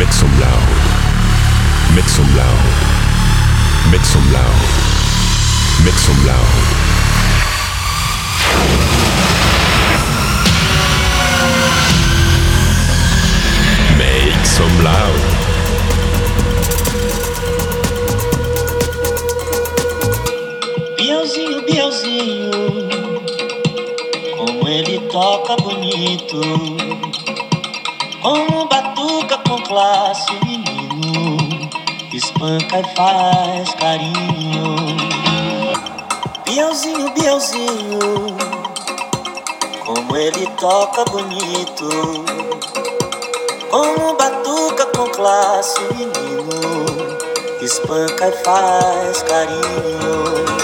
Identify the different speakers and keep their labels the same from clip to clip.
Speaker 1: Make some loud. Make some loud. Make some loud. Make some loud. Make some loud.
Speaker 2: Bielzinho, Bielzinho, como ele toca bonito, como classe, menino, espanca e faz carinho. Bielzinho, Bielzinho, como ele toca bonito, como batuca com classe, menino, espanca e faz carinho.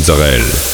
Speaker 3: Mozzarella.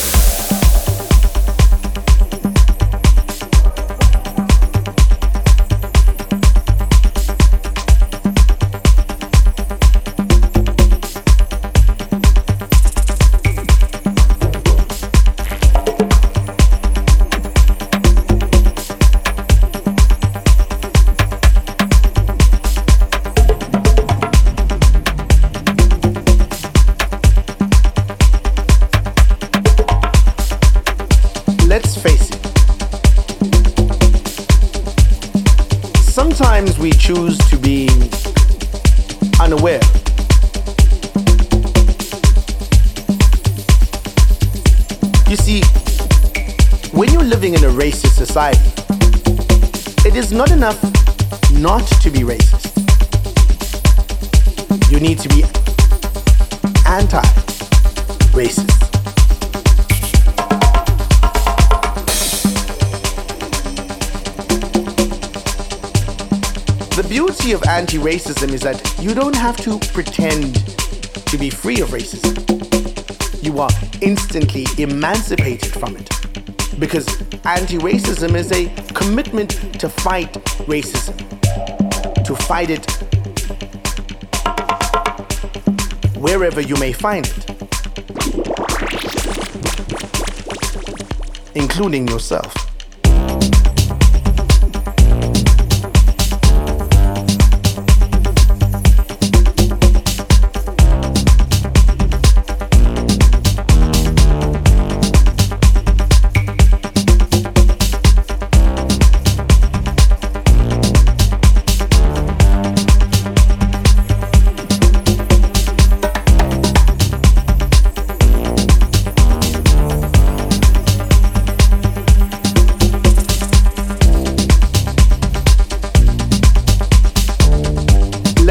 Speaker 4: Emancipated from it. Because anti racism is a commitment to fight racism, to fight it wherever you may find it, including yourself.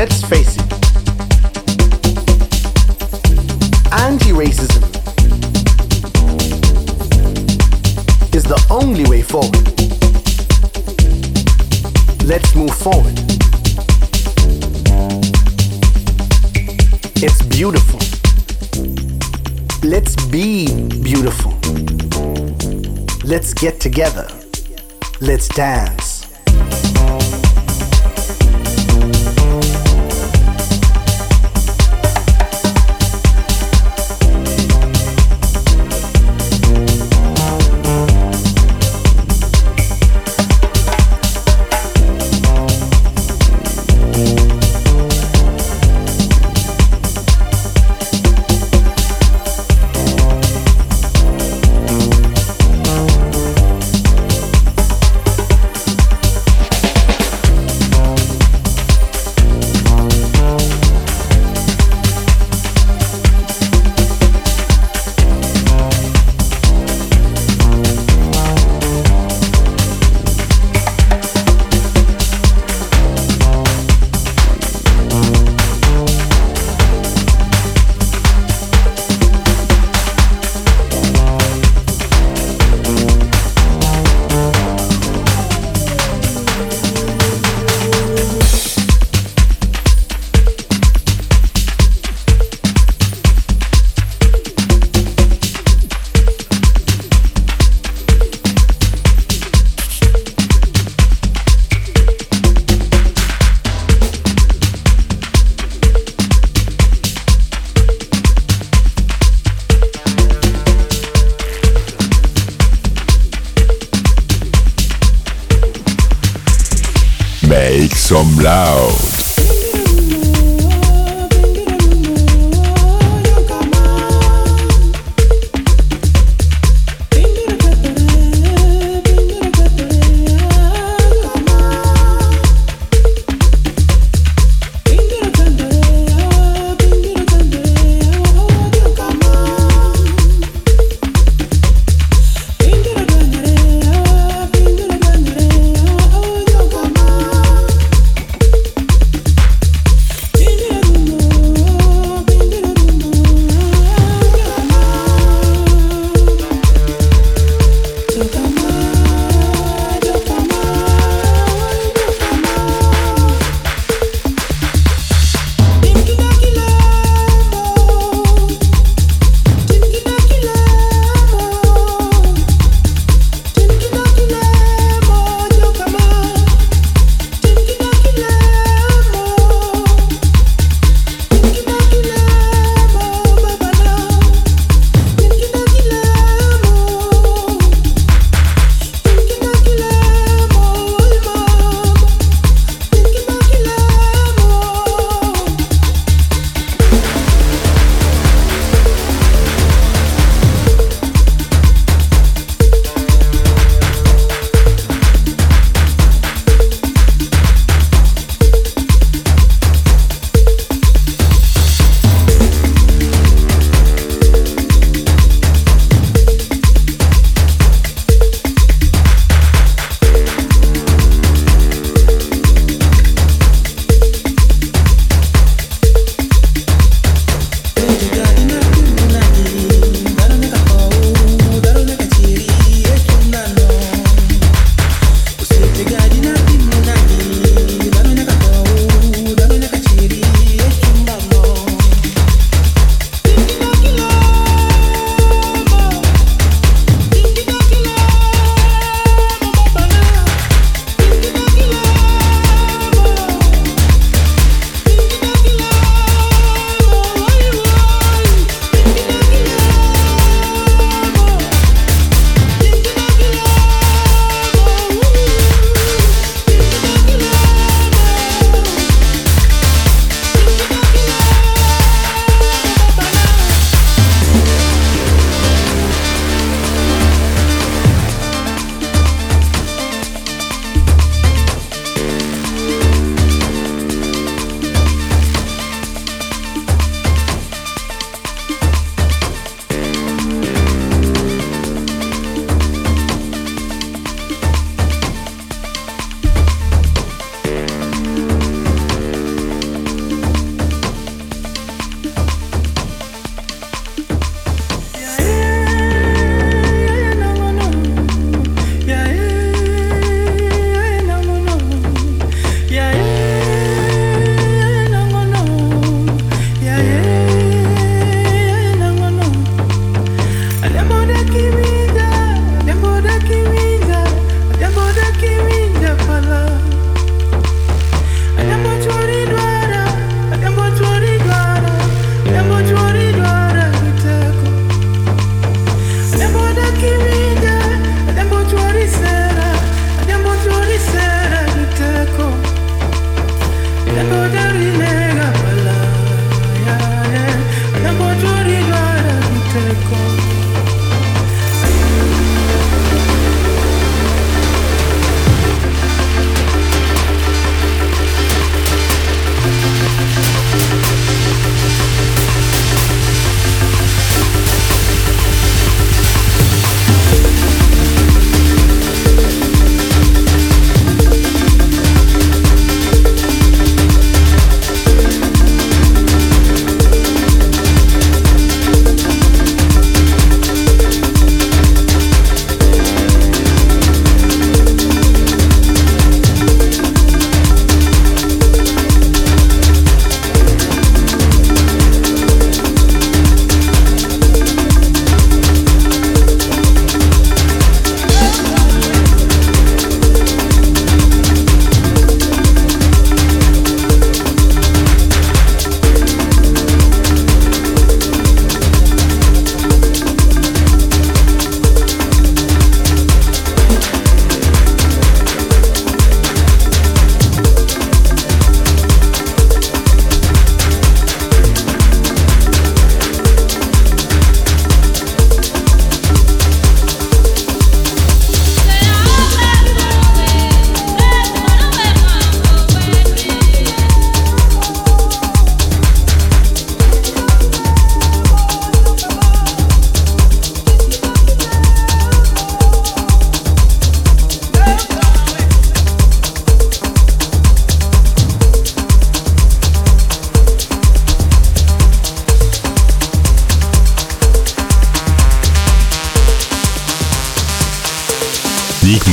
Speaker 4: Get forward. Let's
Speaker 5: move
Speaker 3: forward. It's beautiful. Let's be beautiful. Let's get
Speaker 6: together.
Speaker 3: Let's how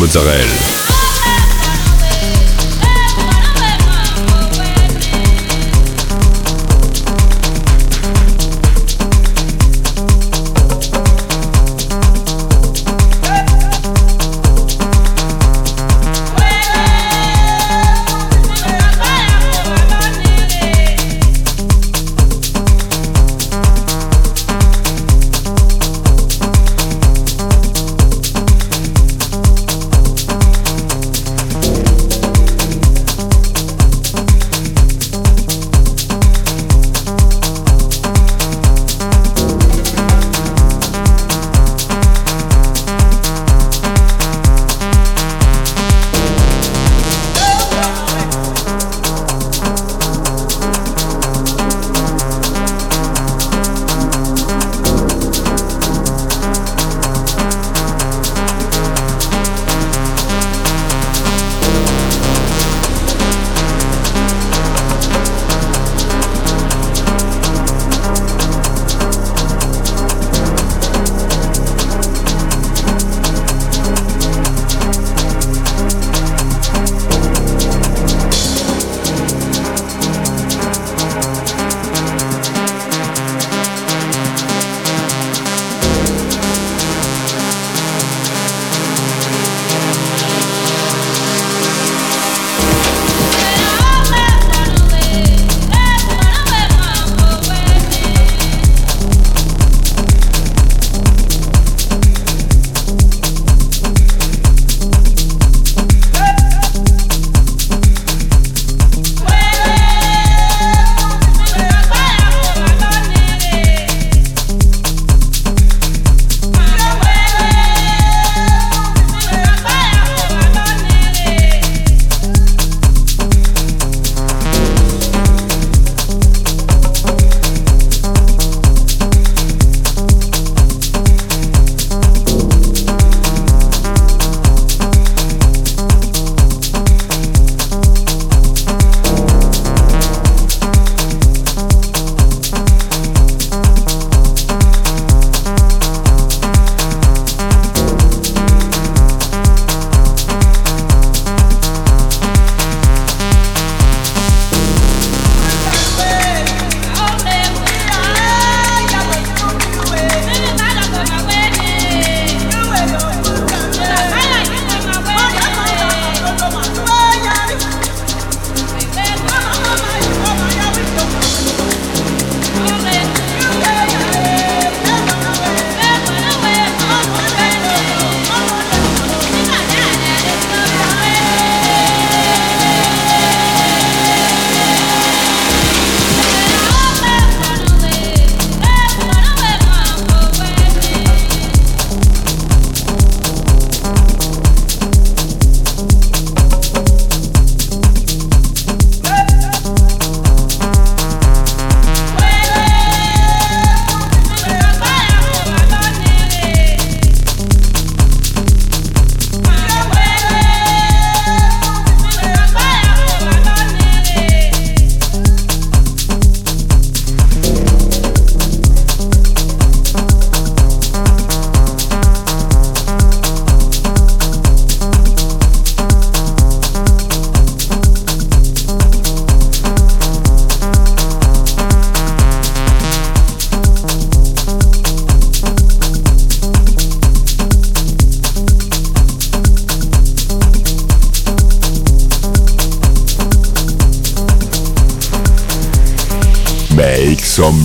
Speaker 3: Mozzarella.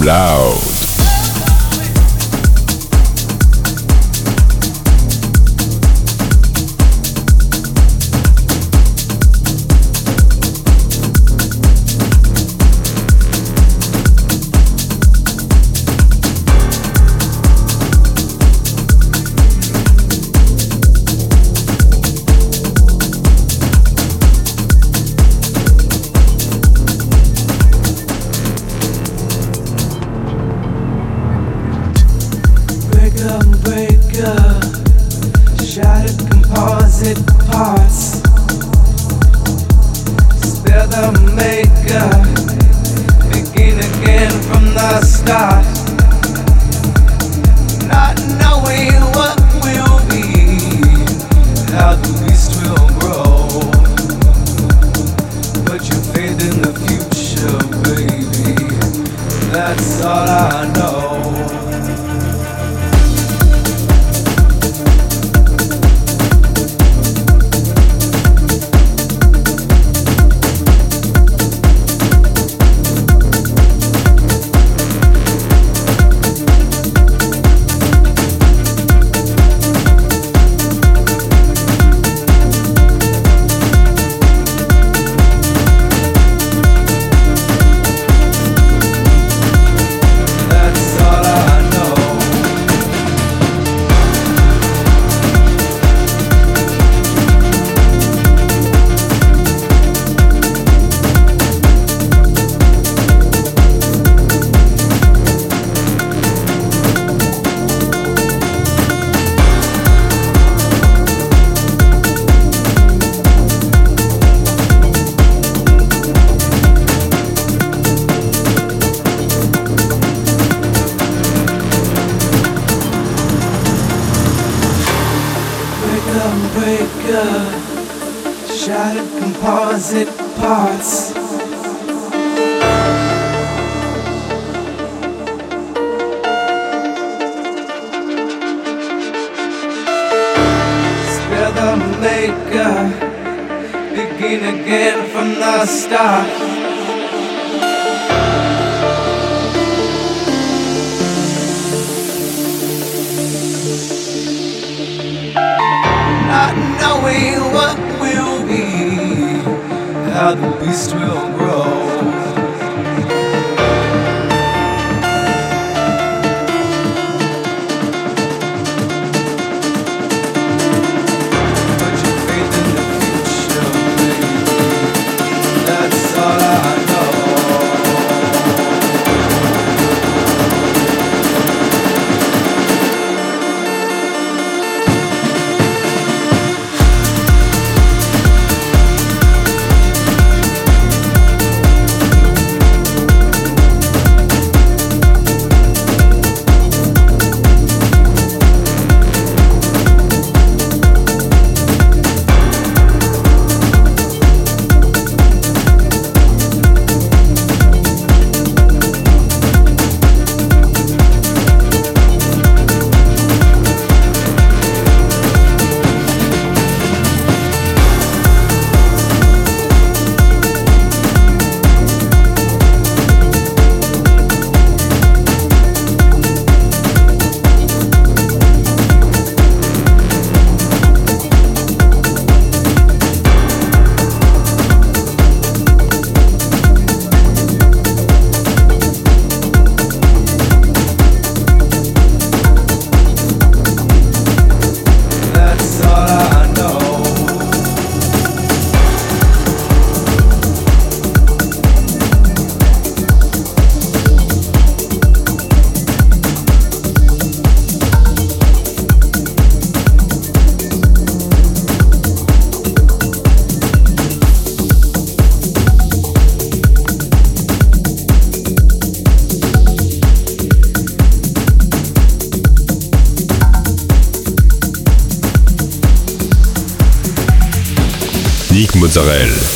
Speaker 3: Blau.
Speaker 6: Israël.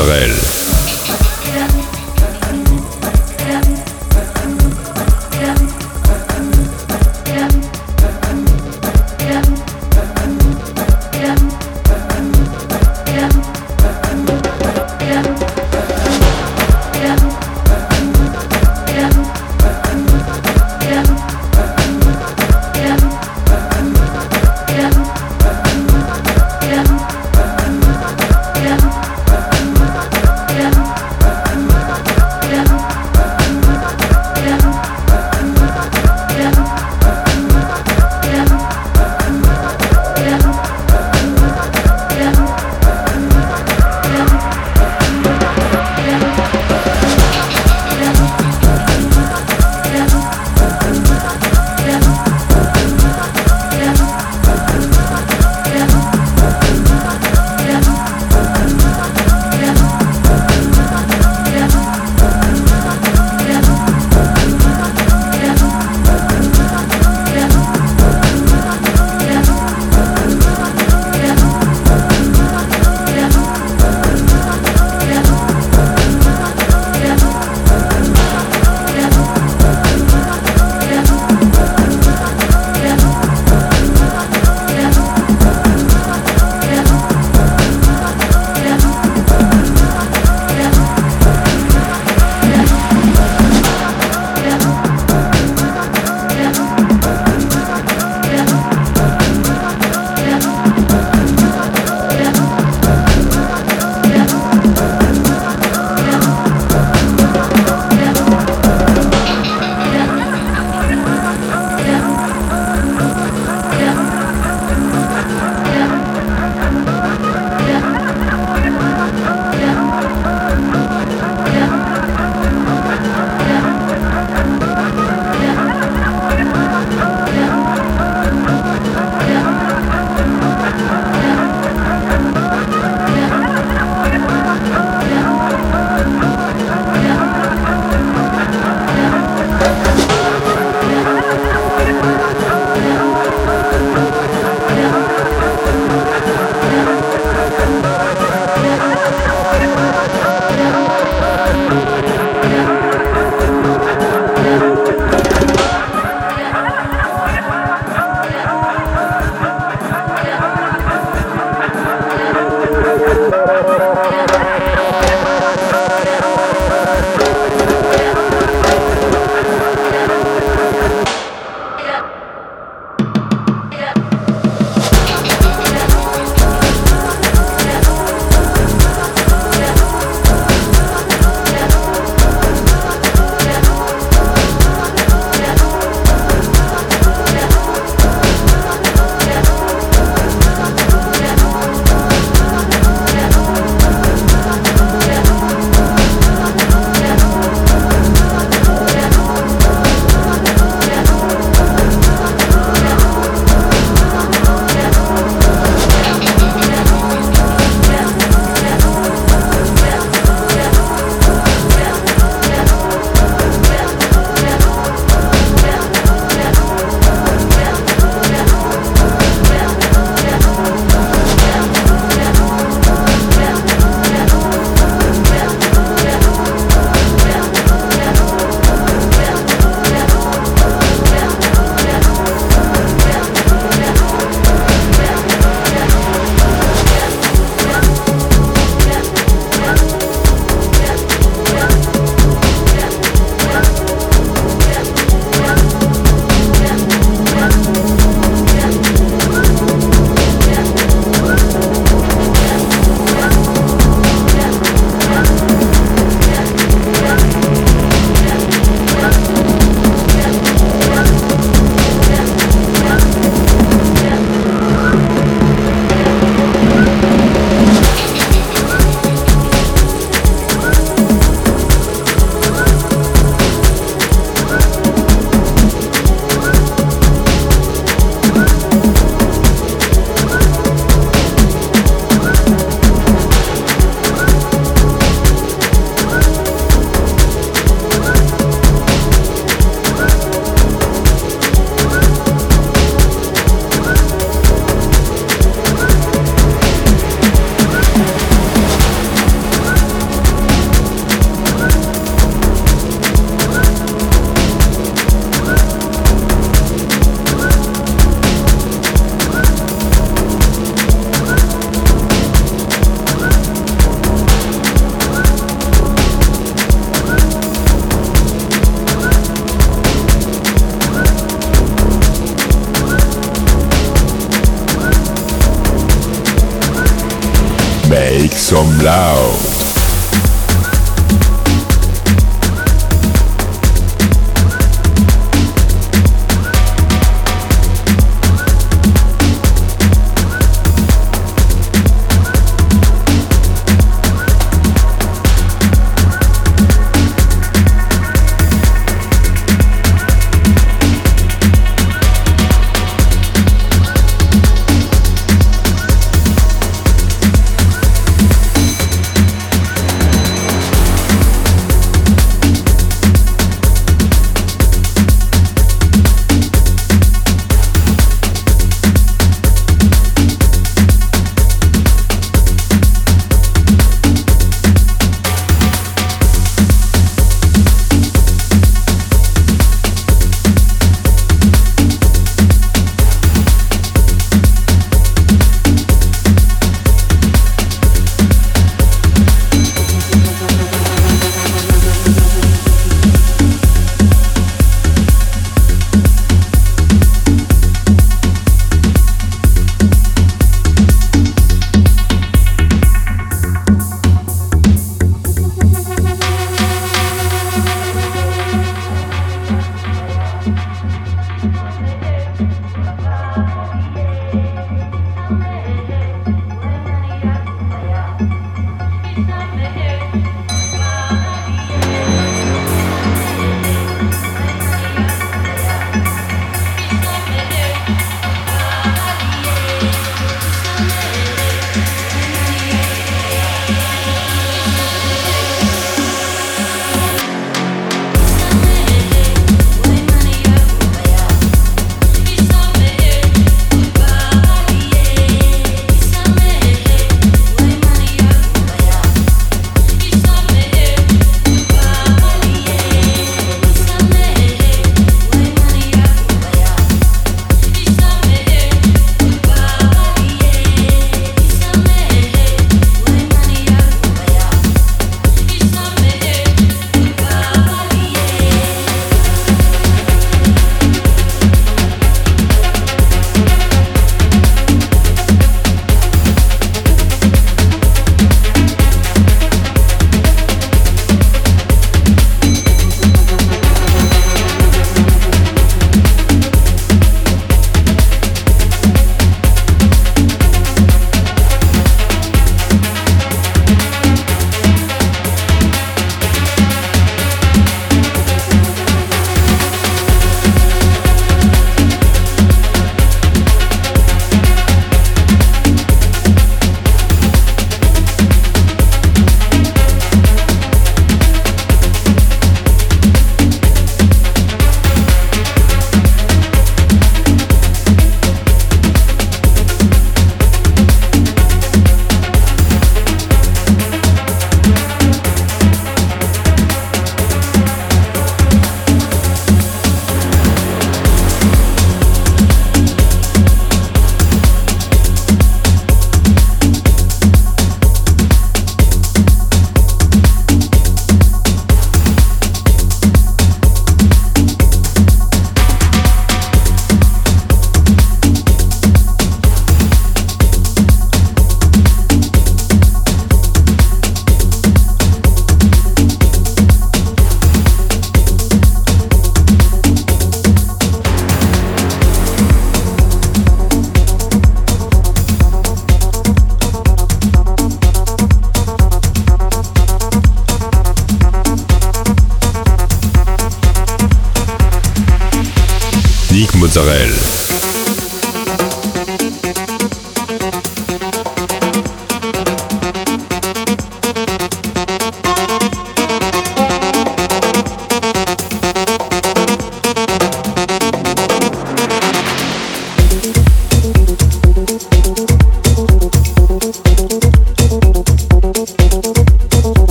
Speaker 6: Mozzarella.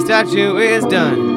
Speaker 7: Statue is done.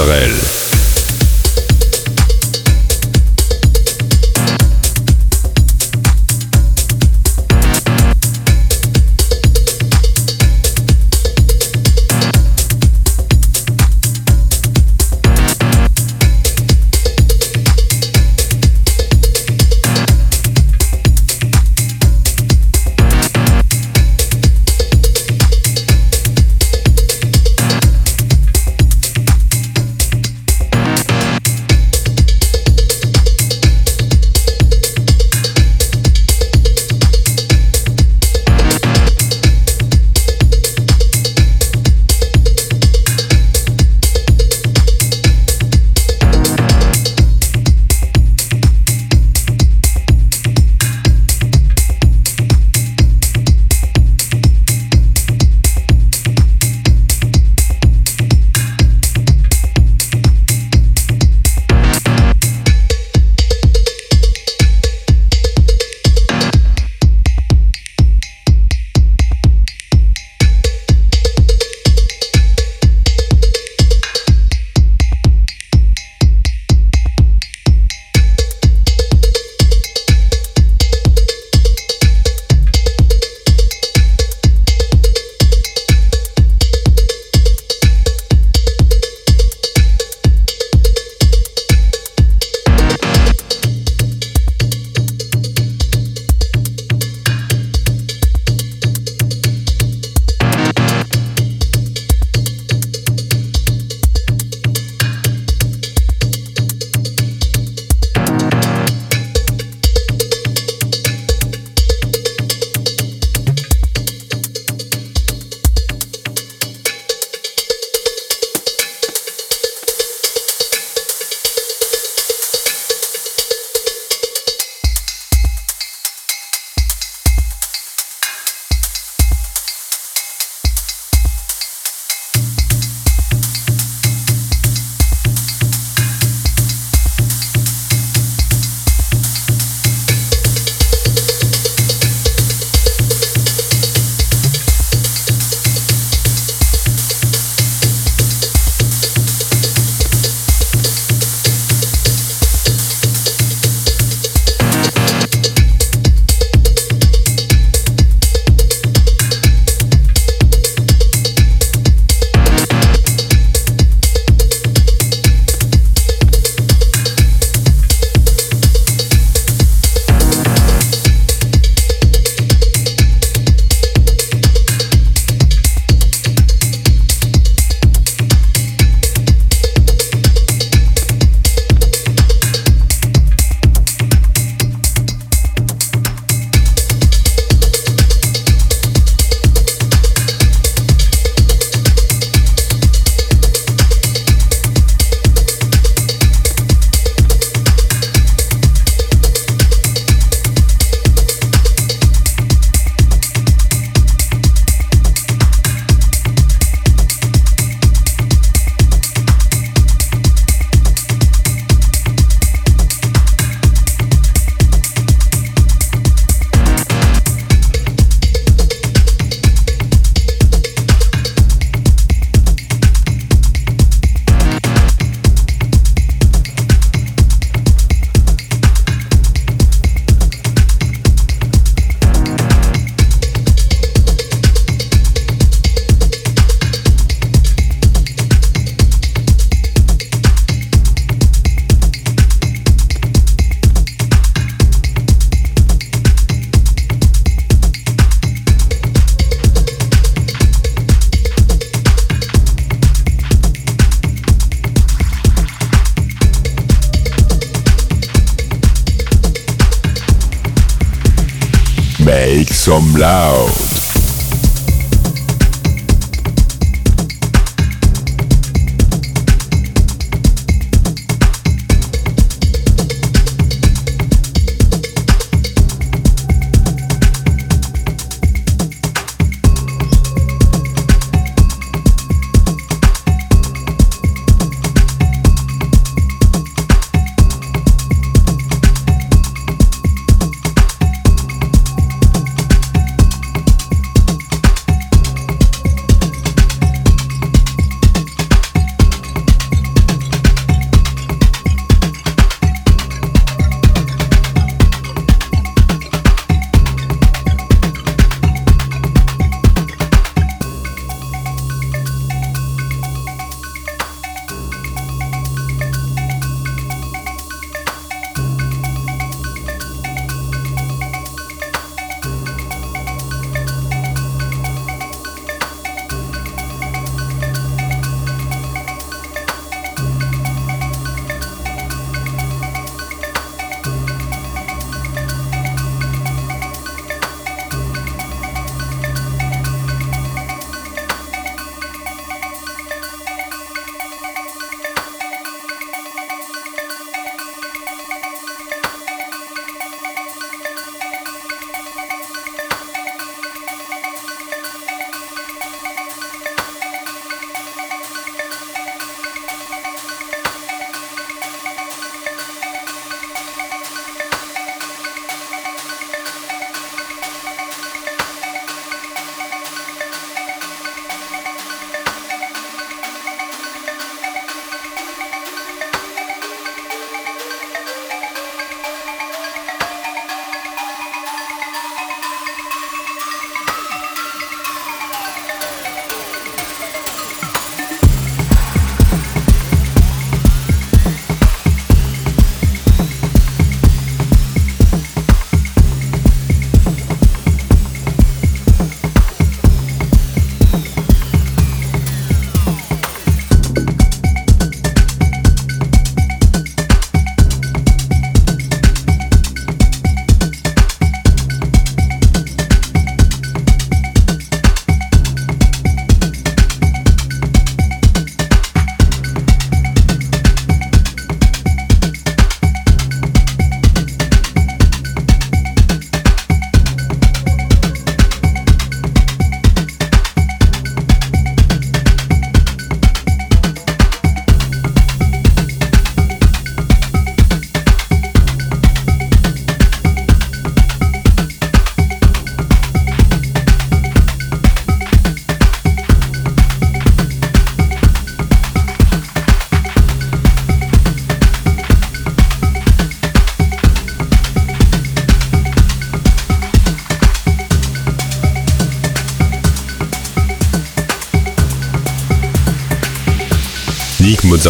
Speaker 6: Mozzarella.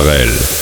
Speaker 1: Mozzarella.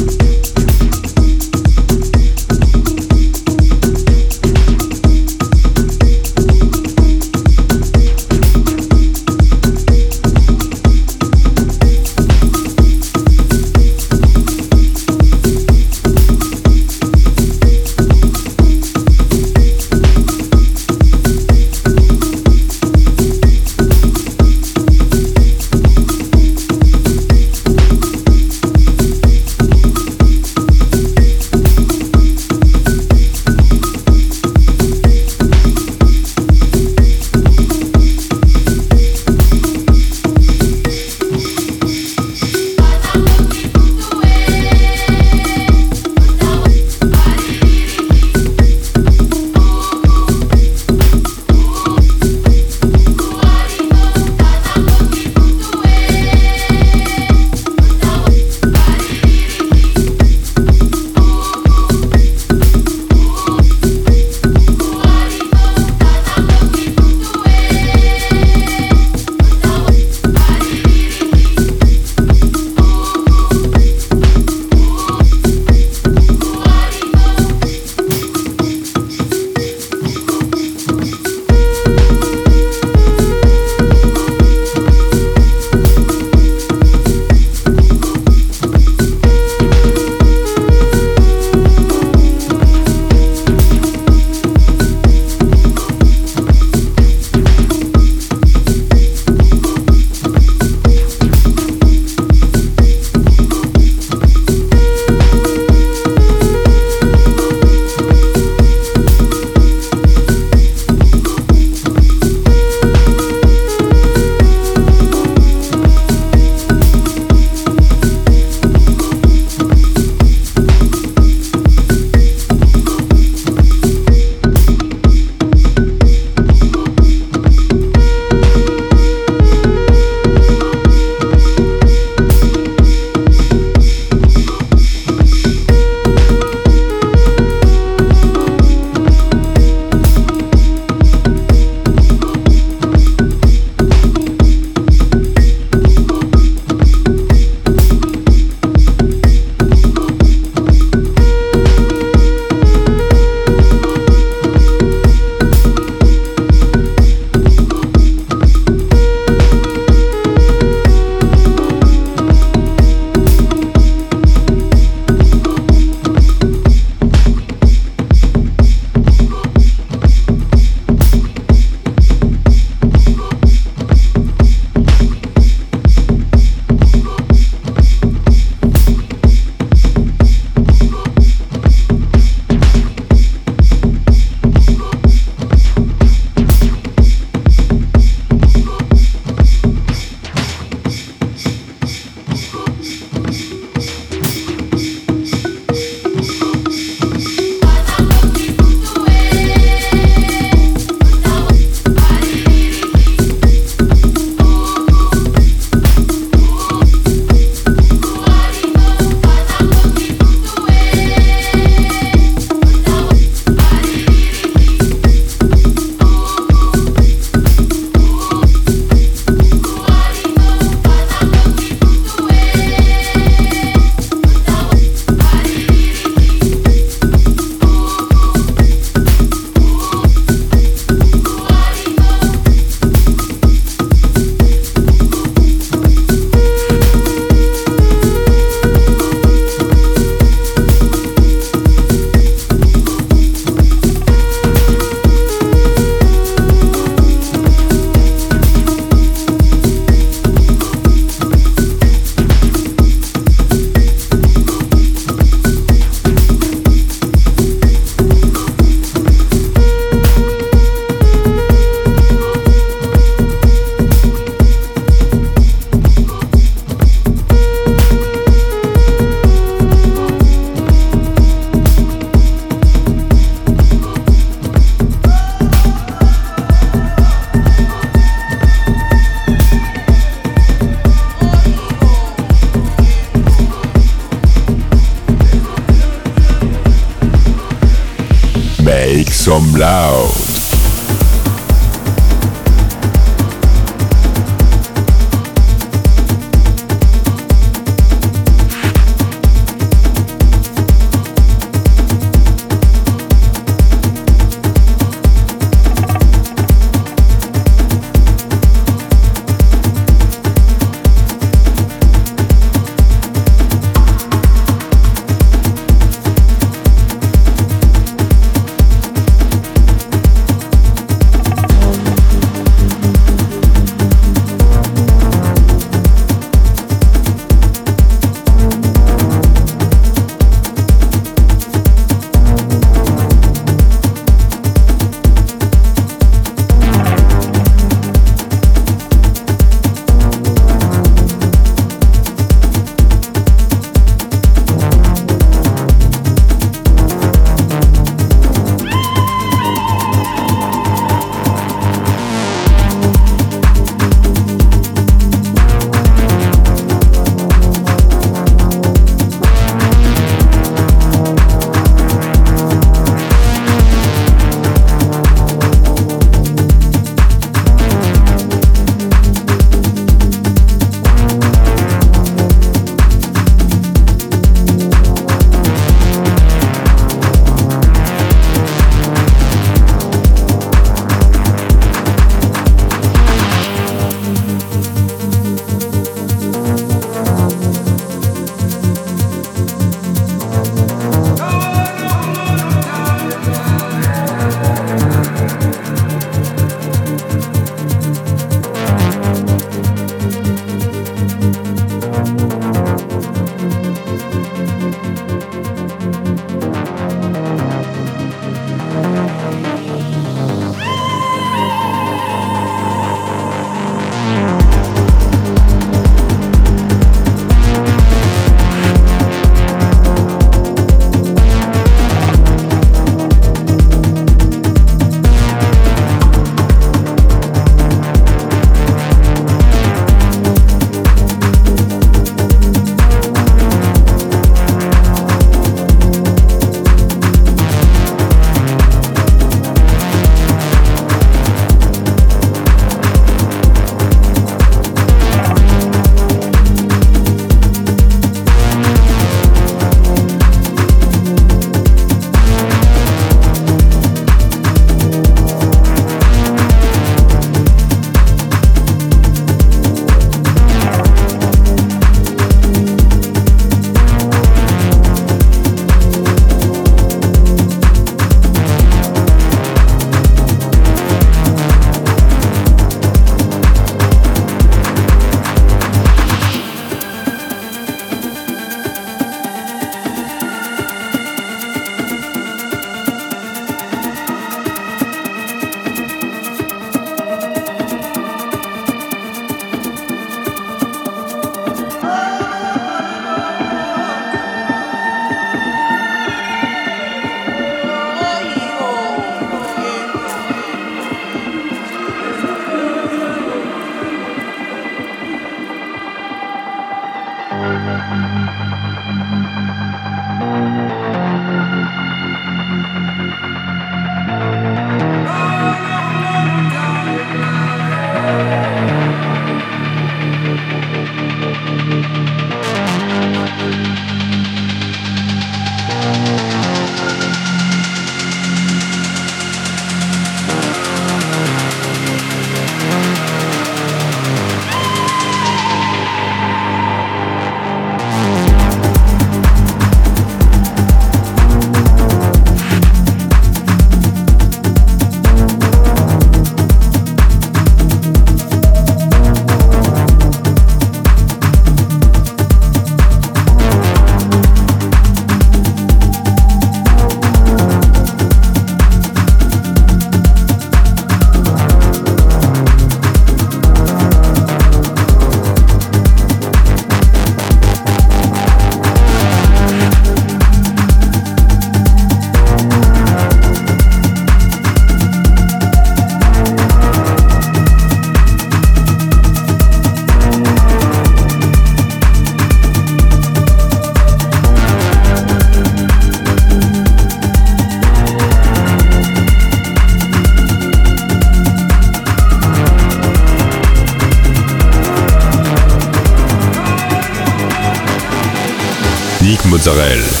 Speaker 3: mozzarella.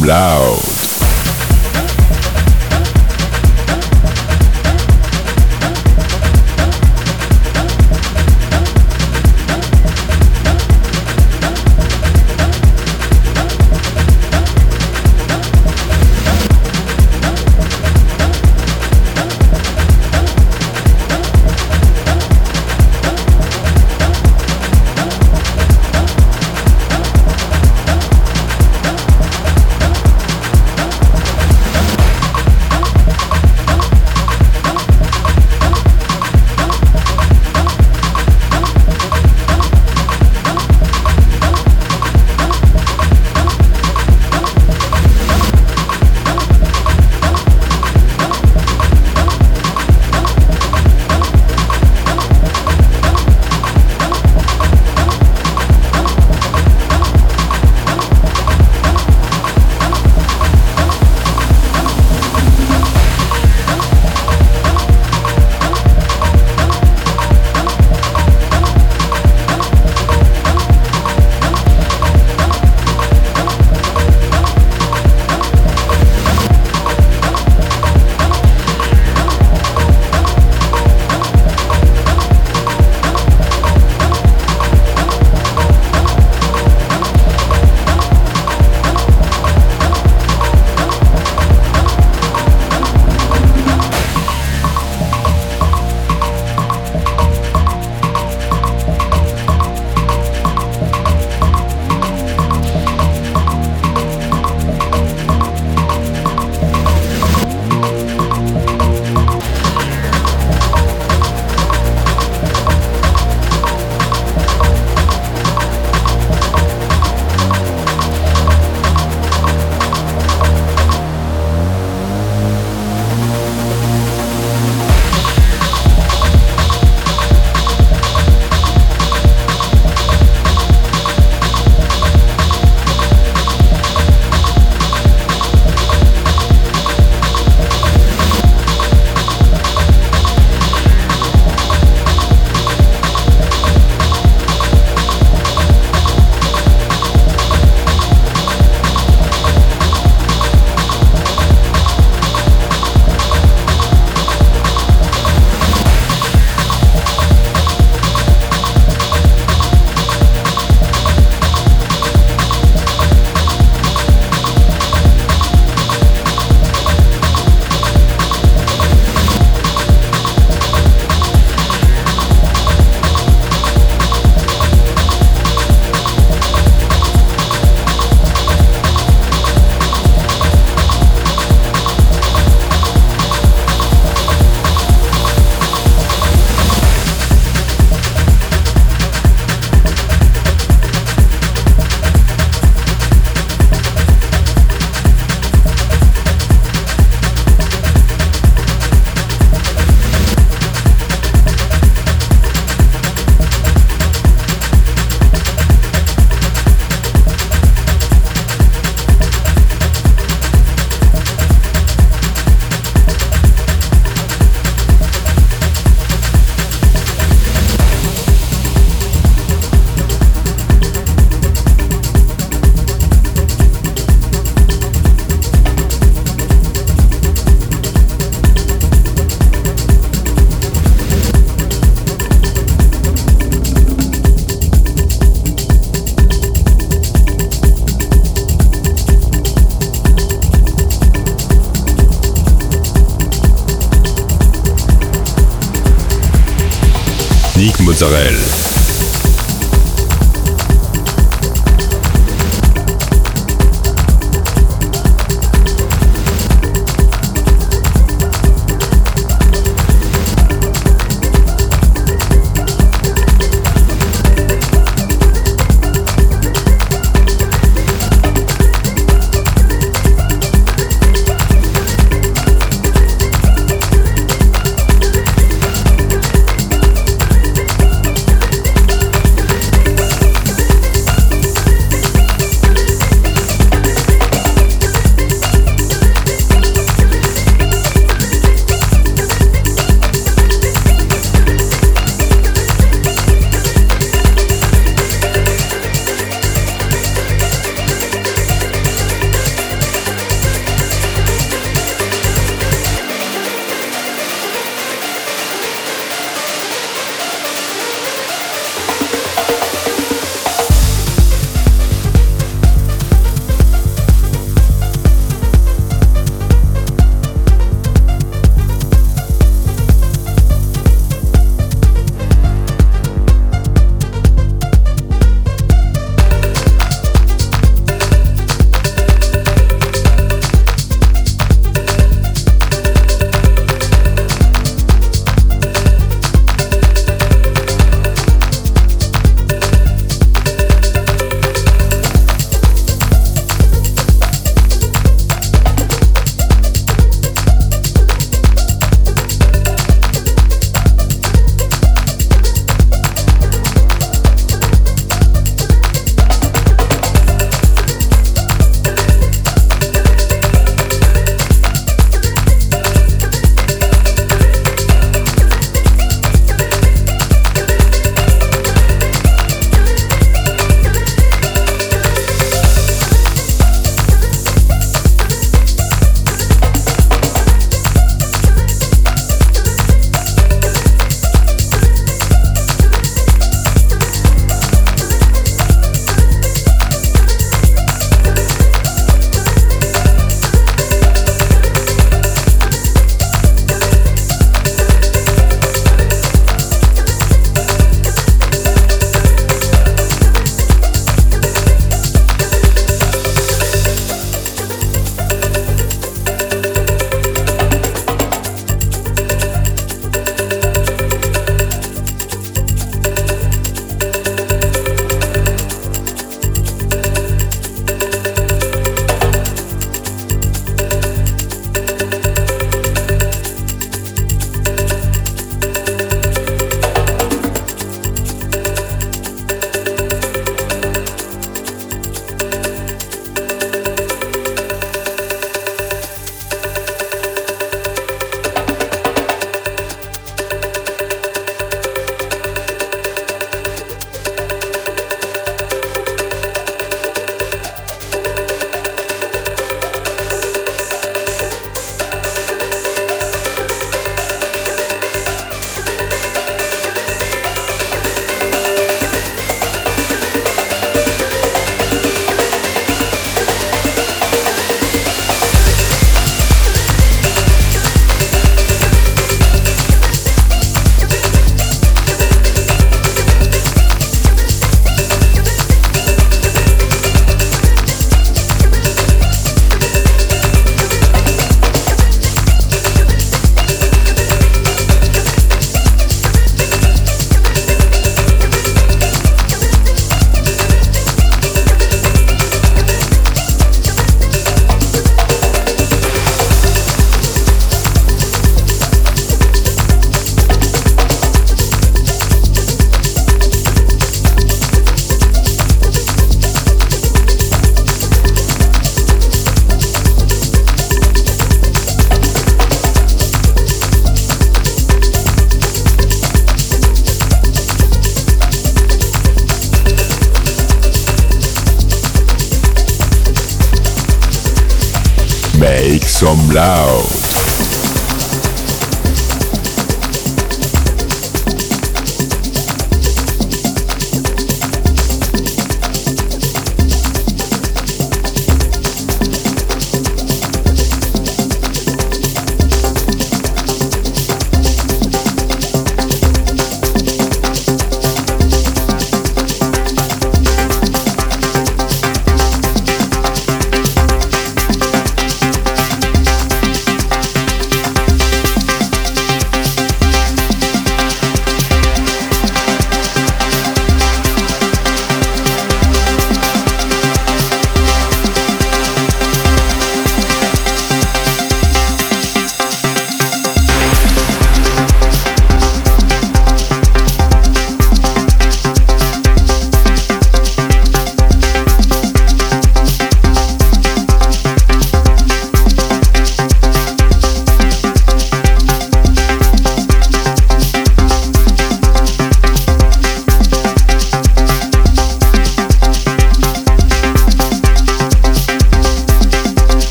Speaker 1: Blau.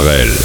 Speaker 3: Israel.